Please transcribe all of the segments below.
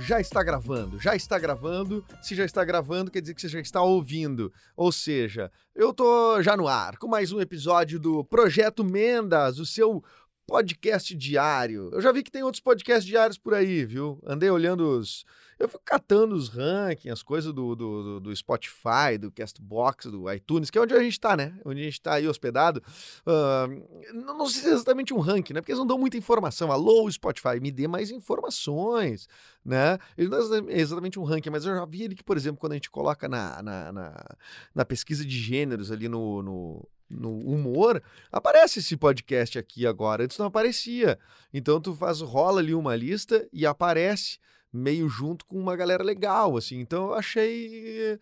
Já está gravando, já está gravando. Se já está gravando, quer dizer que você já está ouvindo. Ou seja, eu tô já no ar com mais um episódio do Projeto Mendas, o seu podcast diário. Eu já vi que tem outros podcasts diários por aí, viu? Andei olhando os. Eu fico catando os rankings, as coisas do, do, do- Spotify, do Castbox, do iTunes, que é onde a gente tá, né? Onde a gente tá aí hospedado. Ah, não, não sei se é exatamente um ranking, né? Porque eles não dão muita informação. Alô, Spotify, me dê mais informações, né? Ele não é exa- exatamente um ranking, mas eu já vi ele que, por exemplo, quando a gente coloca na, na, na, na pesquisa de gêneros ali no, no, no humor, aparece esse podcast aqui agora. Antes não aparecia. Então tu faz, rola ali uma lista e aparece meio junto com uma galera legal, assim. Então eu achei.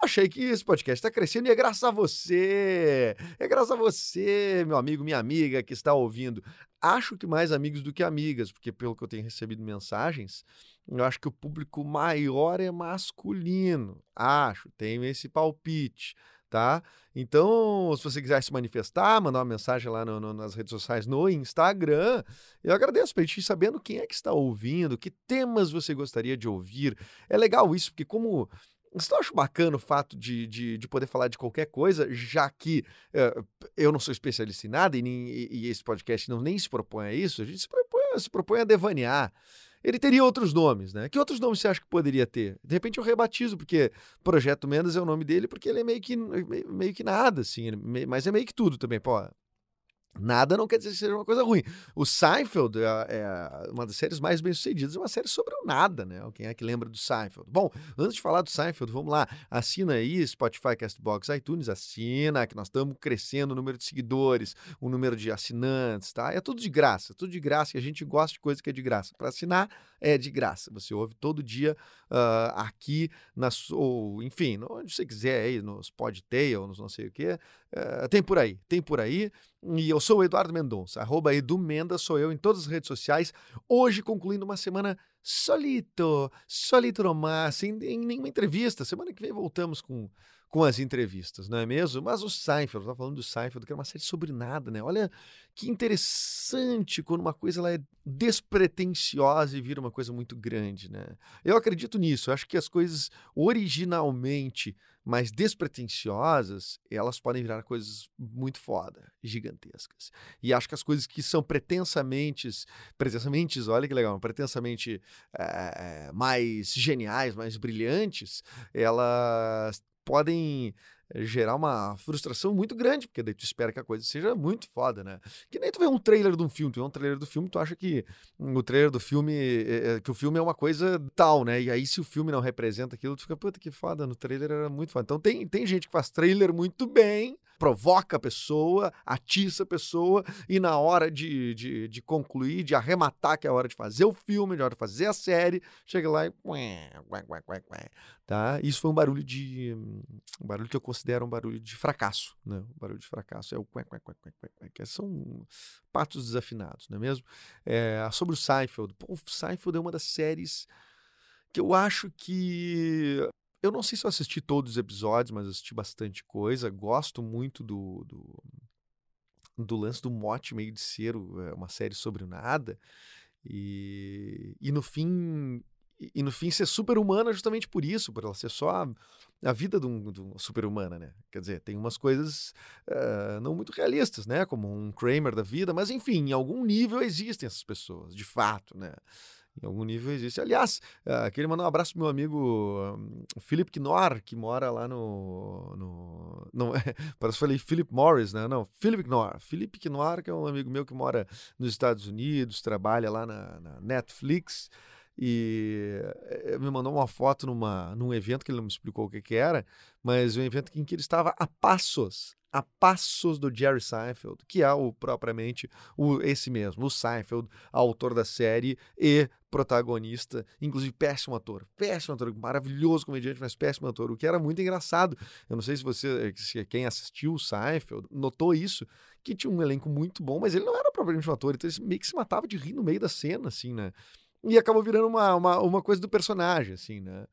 Achei que esse podcast está crescendo e é graças a você. É graças a você, meu amigo, minha amiga que está ouvindo. Acho que mais amigos do que amigas, porque pelo que eu tenho recebido mensagens, eu acho que o público maior é masculino. Acho, tenho esse palpite, tá? Então, se você quiser se manifestar, mandar uma mensagem lá no- no- nas redes sociais, no Instagram, eu agradeço para gente ir sabendo quem é que está ouvindo, que temas você gostaria de ouvir. É legal isso, porque como eu acho bacana o fato de, de, de poder falar de qualquer coisa, já que eh, eu não sou especialista em nada e, nem- e- e esse podcast não nem se propõe a isso, a gente se propõe, se propõe a devanear. Ele teria outros nomes, né? Que outros nomes você acha que poderia ter? De repente eu rebatizo, porque Projeto Mendes é o nome dele, porque ele é meio que, meio, meio que nada, assim, ele mas é meio que tudo também, pô. Nada não quer dizer que seja uma coisa ruim. O Seinfeld é, é uma das séries mais bem-sucedidas, é uma série sobre o nada, né? Quem é que lembra do Seinfeld? Bom, antes de falar do Seinfeld, vamos lá. Assina aí Spotify, Castbox, iTunes, assina, que nós estamos crescendo o número de seguidores, o número de assinantes, tá? É tudo de graça, tudo de graça, e a gente gosta de coisa que é de graça. Para assinar, é de graça. Você ouve todo dia ah, aqui, na, ou, enfim, onde você quiser aí, nos Podtail, nos não sei o quê. Eh, tem por aí, tem por aí. E eu sou o Eduardo Mendonça, arroba Edu Mendas, sou eu em todas as redes sociais. Hoje, concluindo uma semana solito, solito nomás, sem em nenhuma entrevista. Semana que vem voltamos com, com as entrevistas, não é mesmo? Mas o Seinfeld, eu estava falando do Seinfeld, que é uma série sobre nada, né? Olha que interessante quando uma coisa ela é despretensiosa e vira uma coisa muito grande, né? Eu acredito nisso, eu acho que as coisas originalmente mais despretensiosas, elas podem virar coisas muito foda, gigantescas. E acho que as coisas que são pretensamente, pretensamente, olha que legal, pretensamente eh, mais geniais, mais brilhantes, elas podem eh, gerar uma frustração muito grande, porque daí tu espera que a coisa seja muito foda, né? Que nem tu vê um trailer de um filme, tu vê um trailer do filme, tu acha que o trailer do filme, eh, que o filme é uma coisa tal, né? E aí se o filme não representa aquilo, tu fica, puta que foda, no trailer era muito foda. Então tem, tem gente que faz trailer muito bem, provoca a pessoa, atiça a pessoa, e na hora de, de, de concluir, de arrematar, que é a hora de fazer o filme, de hora de fazer a série, chega lá e. Tá? Isso foi um barulho de. Um barulho que eu considero um barulho de fracasso. Né? Um barulho de fracasso. É o são patos desafinados, não é mesmo? É, sobre o Seinfeld. Pô, o Seinfeld é uma das séries que eu acho que. Eu não sei se eu assisti todos os episódios, mas assisti bastante coisa. Gosto muito do, do, do lance do mote meio de ser é, uma série sobre nada. E, e no fim. E no fim ser super-humana justamente por isso, por ela ser só a, a vida de um, de um super-humana, né? Quer dizer, tem umas coisas eh, não muito realistas, né? Como um Kramer da vida, mas enfim, em algum nível existem essas pessoas, de fato, né? Em algum nível existe. Aliás, uh, queria mandar um abraço pro meu amigo um, Philip Knorr, que mora lá no. no não, parece que falei Philip Morris, né? Não, Philip Knorr. Philip Knorr, que é um amigo meu que mora nos Estados Unidos, trabalha lá na, na Netflix. E eh, me mandou uma foto numa, num evento que ele não me explicou o que, que era, mas um evento em que ele estava a passos, a passos do Jerry Seinfeld, que é o propriamente o, esse mesmo, o Seinfeld, autor da série e protagonista, inclusive péssimo ator, péssimo ator, maravilhoso comediante, mas péssimo ator, o que era muito engraçado. Eu não sei se você, se quem assistiu o Seinfeld, notou isso, que tinha um elenco muito bom, mas ele não era propriamente um ator, então ele meio que se matava de rir no meio da cena, assim, né? E acabou virando uma, uma, uma coisa do personagem, assim, né?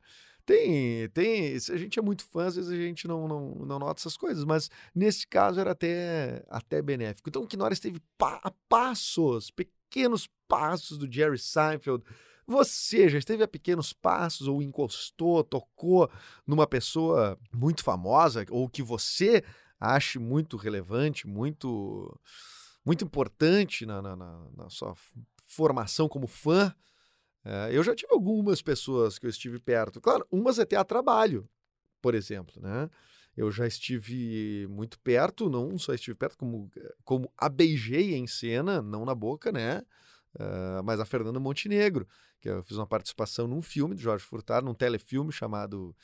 Tem, tem. A gente é muito fã, às vezes a gente não, não, não nota essas coisas, mas nesse caso era até, até benéfico. Então Knorr teve pa passos, pequenos passos do Jerry Seinfeld. Você já esteve a pequenos passos, ou encostou, tocou numa pessoa muito famosa, ou que você ache muito relevante, muito, muito importante na, na, na, na sua formação como fã? É, eu já tive algumas pessoas que eu estive perto. Claro, umas até a trabalho, por exemplo, né? Eu já estive muito perto, não só estive perto, como, como a beijei em cena, não na boca, né? Uh, mas a Fernanda Montenegro, que eu fiz uma participação num filme do Jorge Furtado, num telefilme chamado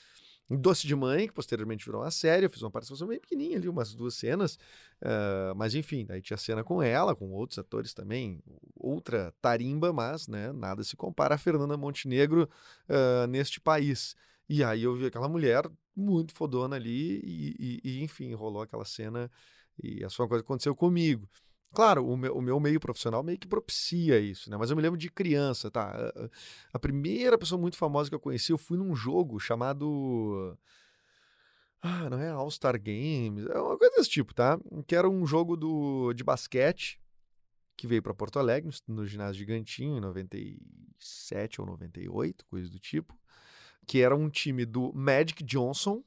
Doce de Mãe, que posteriormente virou uma série, eu fiz uma participação bem pequenininha ali, umas duas cenas, uh, mas enfim, daí tinha cena com ela, com outros atores também, outra tarimba, mas né, nada se compara a Fernanda Montenegro uh, neste país. E aí eu vi aquela mulher muito fodona ali e, e, e enfim, rolou aquela cena e foi uma coisa aconteceu comigo. Claro, o meu, o meu, meio profissional meio que propicia isso, né? Mas eu me lembro de criança, tá? A, primeira pessoa muito famosa que eu conheci, eu fui num jogo chamado. Ah, não é All-Star Games, é uma coisa desse tipo, tá? Que era um jogo do, de basquete que veio para Porto Alegre, no, no ginásio Gigantinho, em 97 ou 98, coisa do tipo. Que era um time do Magic Johnson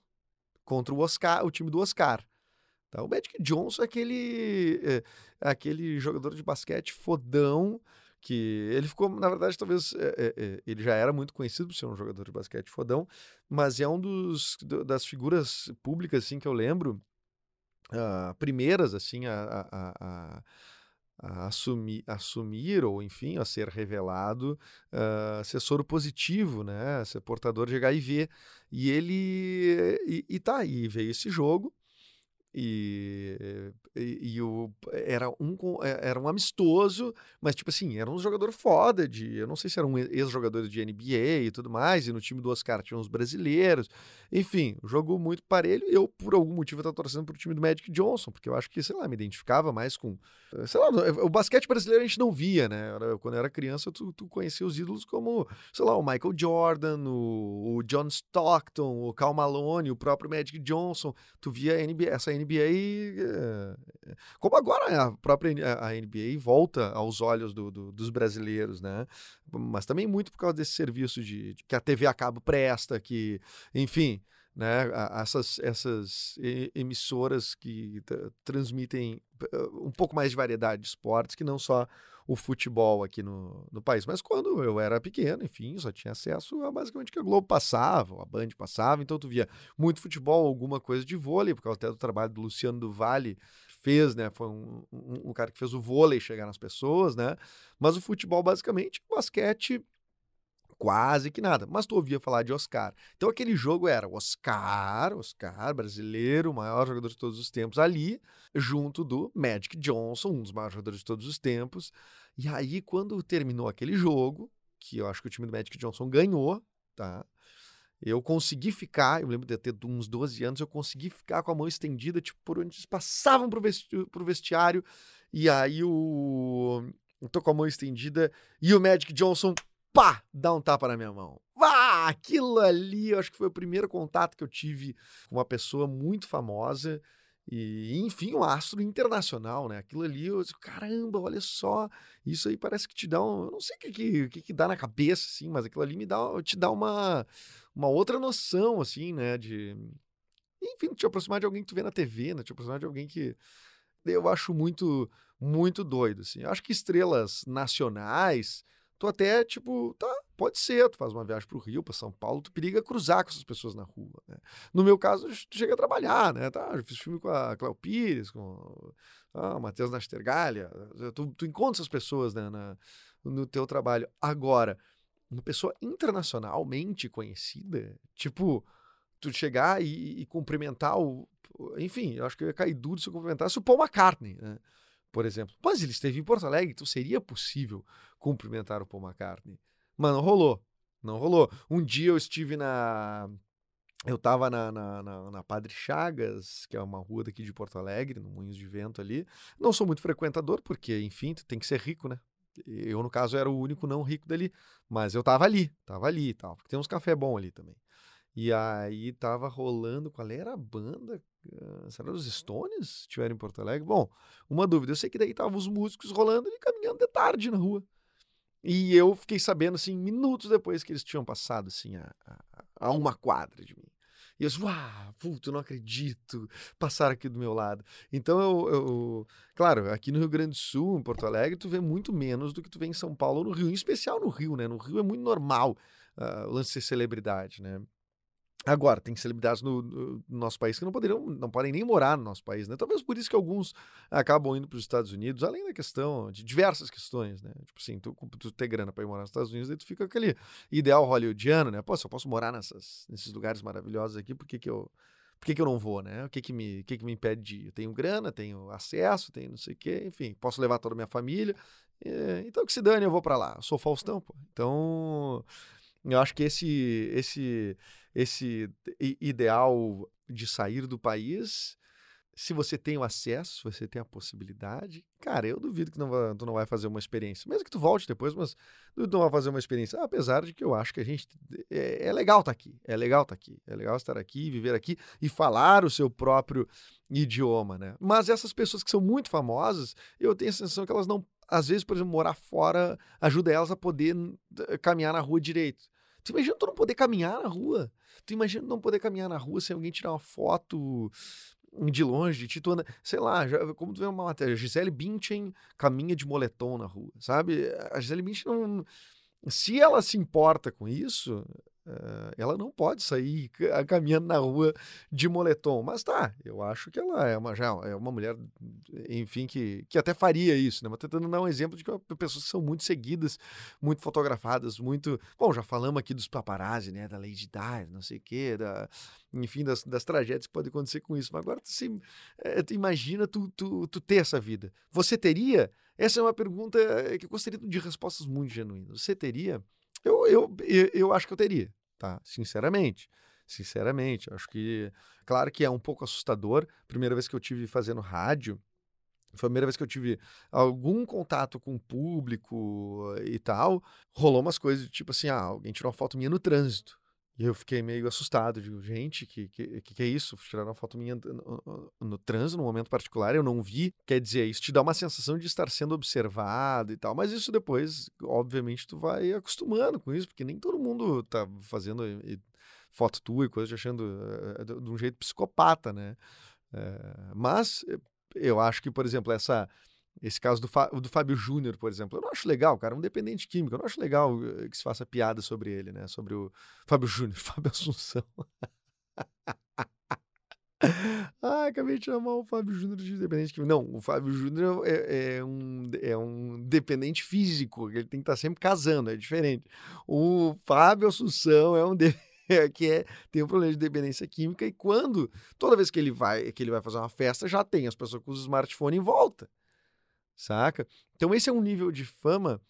contra o Oscar, o time do Oscar. Tá? O Magic Johnson é aquele, é, aquele jogador de basquete fodão que ele ficou, na verdade, talvez é, é, ele já era muito conhecido por ser um jogador de basquete fodão, mas é um dos das figuras públicas assim que eu lembro, uh, primeiras assim a, a, a, a, assumir, assumir ou enfim a ser revelado uh, ser soro positivo, né, ser portador de HIV e ele e, e tá aí veio esse jogo e, e, e, o, era, um, é, era um amistoso, mas tipo assim, era um jogador foda de. Eu não sei se era um ex-jogador de NBA e tudo mais, e no time do Oscar tinha uns brasileiros. Enfim, jogo muito parelho. Eu, por algum motivo, estava torcendo pro time do Magic Johnson, porque eu acho que, sei lá, me identificava mais com. Sei lá, o basquete brasileiro a gente não via, né? Quando eu era criança, tu, tu conhecia os ídolos como, sei lá, o Michael Jordan, o, o John Stockton, o Cal Malone, o próprio Magic Johnson. Tu via NBA, essa NBA NBA, eh, como agora a própria a NBA volta aos olhos do, do, dos brasileiros, né? Mas também muito por causa desse serviço de, de que a TV a cabo presta, que, enfim, né? Essas, essas emissoras que transmitem eh, um pouco mais de variedade de esportes que não só o futebol aqui no, no país. Mas quando eu era pequeno, enfim, só tinha acesso a basicamente que a Globo passava, a Band passava, então tu via muito futebol, alguma coisa de vôlei, por causa até do trabalho do Luciano do Vale fez, né? Foi um, um, um cara que fez o vôlei chegar nas pessoas, né? Mas o futebol, basicamente, o basquete quase que nada. Mas tu ouvia falar de Oscar. Então aquele jogo era Oscar, Oscar, brasileiro, maior jogador de todos os tempos ali, junto do Magic Johnson, um dos maiores jogadores de todos os tempos. E aí, quando terminou aquele jogo, que eu acho que o time do Magic Johnson ganhou, tá? Eu consegui ficar, eu lembro de ter uns 12 anos, eu consegui ficar com a mão estendida, tipo, por onde eles passavam pro, vesti pro vestiário, e aí o. Eu tô com a mão estendida, e o Magic Johnson pá, dá um tapa na minha mão. Ah, aquilo ali, eu acho que foi o primeiro contato que eu tive com uma pessoa muito famosa e, enfim, um astro internacional, né? Aquilo ali, eu disse, caramba, olha só, isso aí parece que te dá um, eu não sei o que, que, que, que dá na cabeça, assim, mas aquilo ali me dá, te dá uma, uma outra noção, assim, né? De, enfim, te aproximar de alguém que tu vê na TV, né? Te aproximar de alguém que eu acho muito, muito doido, assim. Eu acho que estrelas nacionais tu até, tipo, tá, pode ser, tu faz uma viagem pro Rio, para São Paulo, tu periga cruzar com essas pessoas na rua, né? No meu caso, tu chega a trabalhar, né? Tá, eu fiz filme com a Cléo Pires, com ah, o Matheus Nastergalha, tu, tu encontra essas pessoas né, na, no teu trabalho. Agora, uma pessoa internacionalmente conhecida, tipo, tu chegar e, e cumprimentar o. Enfim, eu acho que eu ia cair duro se eu cumprimentasse o Paul McCartney, né? Por exemplo. Mas ele esteve em Porto Alegre, então seria possível cumprimentar o Paul McCartney. Mas não rolou. Não rolou. Um dia eu estive na. Eu tava na, na, na, na Padre Chagas, que é uma rua daqui de Porto Alegre, no Moinhos de Vento ali. Não sou muito frequentador, porque, enfim, tu tem que ser rico, né? Eu, no caso, era o único não rico dali. Mas eu tava ali, tava ali e tal. Porque tem uns café bom ali também. E aí tava rolando. Qual era a banda? Ah, Será os Stones? Tiveram em Porto Alegre? Bom, uma dúvida. Eu sei que daí estavam os músicos rolando e caminhando de tarde na rua. E eu fiquei sabendo, assim, minutos depois que eles tinham passado, assim, a, a, a uma quadra de mim. E eu disse, uau, puto, não acredito, passaram aqui do meu lado. Então, eu, eu, claro, aqui no Rio Grande do Sul, em Porto Alegre, tu vê muito menos do que tu vê em São Paulo ou no Rio, em especial no Rio, né? No Rio é muito normal uh, o lance de celebridade, né? Agora, tem celebridades no, no, nosso país que não poderiam, não podem nem morar no nosso país, né? Talvez por isso que alguns acabam indo para os Estados Unidos, além da questão de diversas questões, né? Tipo assim, tu, tu ter grana para ir morar nos Estados Unidos, aí tu fica aquele ideal hollywoodiano, né? Pô, se eu posso morar nessas, nesses lugares maravilhosos aqui, por que, que eu por que, que eu não vou, né? O que que me, que que me impede de ir? Eu tenho grana, tenho acesso, tenho não sei o quê, enfim, posso levar toda a minha família. É, então que se dane, eu vou para lá. Eu sou Faustão, pô. Então, eu acho que esse esse esse ideal de sair do país, se você tem o acesso, se você tem a possibilidade, cara, eu duvido que não vai, tu não vai fazer uma experiência. Mesmo que tu volte depois, mas tu não vai fazer uma experiência. Apesar de que eu acho que a gente. É, é legal estar tá aqui. É legal estar tá aqui. É legal estar aqui, viver aqui e falar o seu próprio idioma, né? Mas essas pessoas que são muito famosas, eu tenho a sensação que elas não. Às vezes, por exemplo, morar fora ajuda elas a poder caminhar na rua direito. Tu imagina tu não poder caminhar na rua? Tu imagina não poder caminhar na rua sem alguém tirar uma foto de longe de ti, tu anda, sei lá, já, como tu vê uma matéria, Gisele Bündchen caminha de moletom na rua, sabe? A Gisele Bündchen não... Se ela se importa com isso, Uh, ela não pode sair caminhando na rua de moletom. Mas tá, eu acho que ela é uma, já é uma mulher, enfim, que, que até faria isso, né? Mas tentando dar um exemplo de que pessoas que são muito seguidas, muito fotografadas, muito. Bom, já falamos aqui dos paparazzi, né? Da Lady Di, não sei o quê, da, enfim, das, das tragédias que podem acontecer com isso. Mas agora, assim, é, tu imagina tu, tu, tu ter essa vida. Você teria? Essa é uma pergunta que eu gostaria de respostas muito genuínas. Você teria? Eu, eu, eu acho que eu teria, tá? Sinceramente. Sinceramente, acho que. Claro que é um pouco assustador. Primeira vez que eu tive fazendo rádio, foi a primeira vez que eu tive algum contato com o público e tal. Rolou umas coisas tipo assim: ah, alguém tirou uma foto minha no trânsito. E eu fiquei meio assustado, digo, gente, que, que, que é isso? Tiraram uma foto minha no, no trânsito, num momento particular, eu não vi. Quer dizer, isso te dá uma sensação de estar sendo observado e tal, mas isso depois, obviamente, tu vai acostumando com isso, porque nem todo mundo tá fazendo foto tua e coisas achando uh, de um jeito psicopata, né? Uh, mas eu acho que, por exemplo, essa esse caso do, do Fábio Júnior, por exemplo, eu não acho legal, cara, é um dependente químico, eu não acho legal eh, que se faça piada sobre ele, né? Sobre o Fábio Júnior, Fábio Assunção. ah, acabei de chamar o Fábio Júnior de dependente químico. Não, o Fábio Júnior é, é, um, é um dependente físico, ele tem que estar sempre casando, é diferente. O Fábio Assunção é um de... que é, tem um problema de dependência química e quando, toda vez que ele vai que ele vai fazer uma festa, já tem as pessoas com o smartphone em volta saca? Então esse é um nível de fama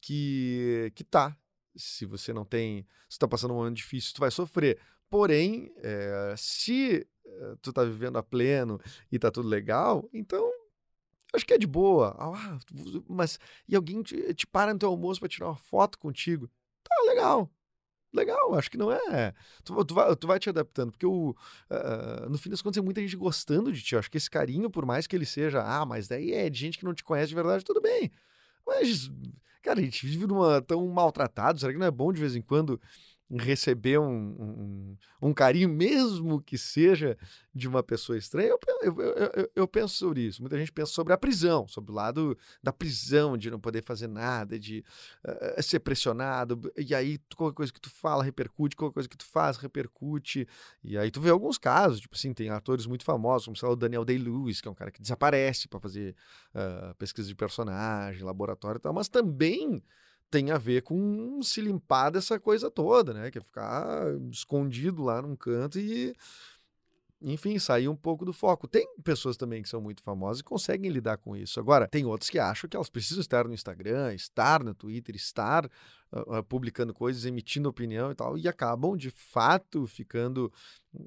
que, que tá. Se você não tem, se tá passando um momento difícil, tu vai sofrer. Porém, é, se eh, tu tá vivendo a pleno e tá tudo legal, então acho que é de boa. Ah, mas e alguém te, te para no teu almoço para tirar uma foto contigo? Tá legal, legal, acho que não é. Tu, tu, vai, tu vai te adaptando, porque o, uh, no fim das contas é muita gente gostando de ti. Eu acho que esse carinho, por mais que ele seja, ah, mas daí é de gente que não te conhece de verdade, tudo bem. Mas, cara, a gente vive numa tão maltratado, será que não é bom de vez em quando receber um, um, um, carinho, mesmo que seja de uma pessoa estranha, eu, eu, eu, eu, penso sobre isso. Muita gente pensa sobre a prisão, sobre o lado da prisão, de não poder fazer nada, de uh, ser pressionado, e aí qualquer coisa que tu fala repercute, qualquer coisa que tu faz repercute, e aí tu vê alguns casos, tipo assim, tem atores muito famosos, como sei lá, o Daniel Day-Lewis, que é um cara que desaparece para fazer uh, pesquisa de personagem, laboratório e tal, mas também tem a ver com se limpar dessa coisa toda, né? Que é ficar escondido lá num canto e, enfim, sair um pouco do foco. Tem pessoas também que são muito famosas e conseguem lidar com isso. Agora, tem outros que acham que elas precisam estar no Instagram, estar no Twitter, estar uh, publicando coisas, emitindo opinião e tal, e acabam de fato ficando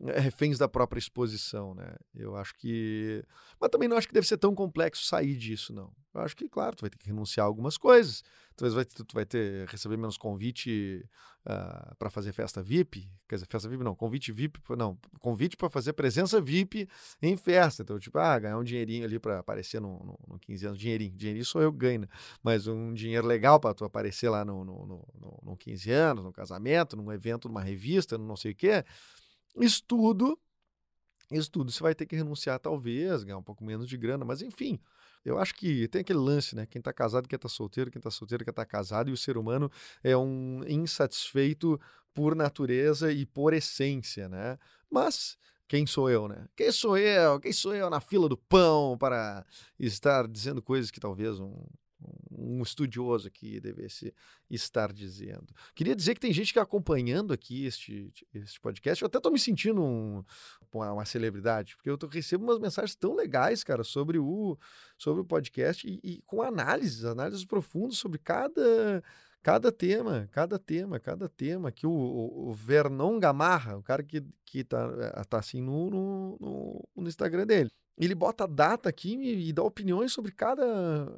eh, reféns da própria exposição, né? Eu acho que. Mas também não acho que deve ser tão complexo sair disso, não. Eu acho que, claro, tu vai ter que renunciar a algumas coisas. Talvez vai, tu vai ter receber menos convite uh, para fazer festa VIP. Quer dizer, festa VIP não, convite VIP, não, convite para fazer presença VIP em festa. Então, tipo, ah, ganhar um dinheirinho ali para aparecer no, no, no 15 anos. Dinheirinho, dinheirinho sou eu ganho, né? Mas um dinheiro legal para tu aparecer lá no, no, no, no 15 anos, no casamento, num evento, numa revista, no não sei o quê. Isso tudo, isso tudo você vai ter que renunciar, talvez, ganhar um pouco menos de grana, mas enfim. Eu acho que tem aquele lance, né? Quem tá casado quer tá solteiro, quem tá solteiro quer tá casado, e o ser humano é um insatisfeito por natureza e por essência, né? Mas quem sou eu, né? Quem sou eu? Quem sou eu na fila do pão para estar dizendo coisas que talvez um, um estudioso aqui devesse estar dizendo. Queria dizer que tem gente que acompanhando aqui este, este podcast. Eu até estou me sentindo um, uma, celebridade, porque eu tô, recebo umas mensagens tão legais, cara, sobre o, sobre o podcast e, e com análises, análises profundas sobre cada cada tema, cada tema, cada tema, que o, o, Vernon Gamarra, o cara que, que tá, eh, tá assim no, no, no Instagram dele, ele bota data aqui e dá opiniões sobre cada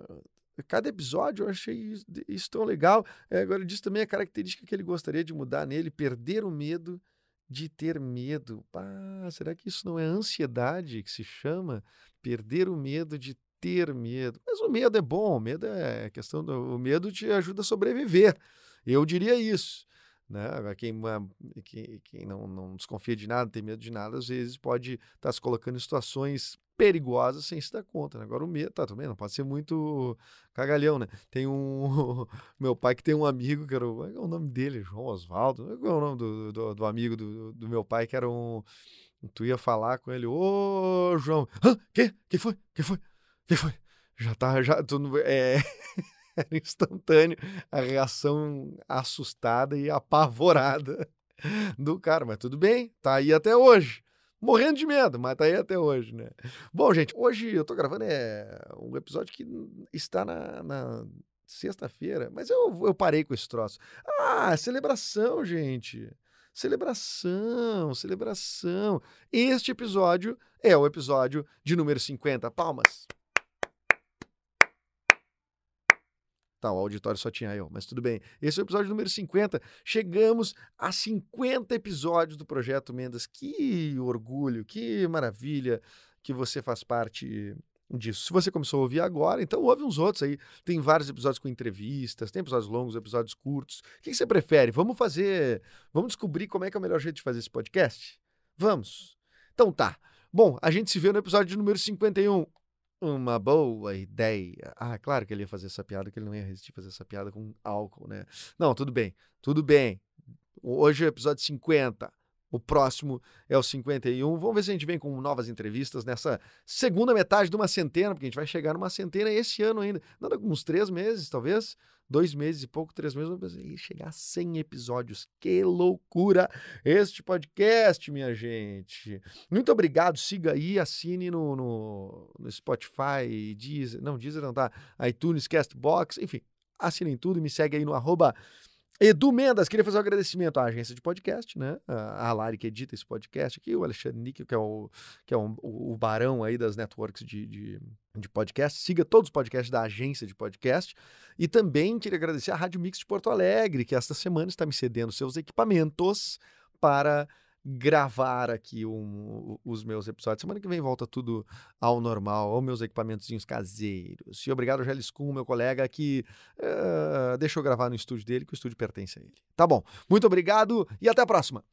cada episódio eu achei isso, tão legal. É, agora diz também a característica que ele gostaria de mudar nele, perder o medo de ter medo. Ah, será que isso não é ansiedade que se chama? Perder o medo de ter medo. Mas o medo é bom, o medo é questão do o medo te ajuda a sobreviver. Eu diria isso. Né? Quem, quem, quem não, não desconfia de nada, tem medo de nada, às vezes pode estar tá se colocando em situações perigosas sem se dar conta. Né? Agora o medo, tá, também não pode ser muito cagalhão, né? Tem um. meu pai que tem um amigo que era. O, é o nome dele? João Oswaldo. Qual é o nome do, do, do amigo do, do, meu pai que era um. Tu ia falar com ele, ô João, Hã? que? Que foi? Que foi? Que foi? Já tá, já. Tu, é. era instantâneo a reação assustada e apavorada do cara, mas tudo bem, tá aí até hoje morrendo de medo, mas tá aí até hoje, né? Bom, gente, hoje eu tô gravando é um episódio que está na, na sexta-feira, mas eu, eu parei com esse troço. Ah, celebração, gente. Celebração, celebração. Este episódio é o episódio de número 50. Palmas. Tá, o auditório só tinha eu, mas tudo bem. Esse é o episódio número 50. Chegamos a 50 episódios do Projeto Mendas. Que orgulho, que maravilha que você faz parte disso. Se você começou a ouvir agora, então ouve uns outros aí. Tem vários episódios com entrevistas, tem episódios longos, episódios curtos. O que você prefere? Vamos fazer. Vamos descobrir como é que é o melhor jeito de fazer esse podcast? Vamos. Então tá. Bom, a gente se vê no episódio número 51. Uma boa ideia. Ah, claro que ele ia fazer essa piada, que ele não ia resistir fazer essa piada com álcool, né? Não, tudo bem, tudo bem. Hoje é o episódio 50. O próximo é o 51. Vamos ver se a gente vem com novas entrevistas nessa segunda metade de uma centena, porque a gente vai chegar numa centena esse ano ainda. Nada, uns três meses, talvez dois meses e pouco, três meses, pensei, chegar a 100 episódios. Que loucura este podcast, minha gente. Muito obrigado, siga aí, assine no, no, no Spotify, Deezer, não, Deezer não tá, iTunes, Castbox, enfim, assinem tudo e me segue aí no arroba Edu Mendas, queria fazer um agradecimento à agência de podcast, né? A Lari que edita esse podcast aqui, o Alexandre Níquel, que é o, que é um, o barão aí das networks de, de, de, podcast. Siga todos os podcasts da agência de podcast. E também queria agradecer à Rádio Mix de Porto Alegre, que esta semana está me cedendo seus equipamentos para gravar aqui um, os meus episódios. Semana que vem volta tudo ao normal, aos meus equipamentos caseiros. E obrigado ao Gelis Kuhn, meu colega, que uh, deixou gravar no estúdio dele, que o estúdio pertence a ele. Tá bom. Muito obrigado e até a próxima.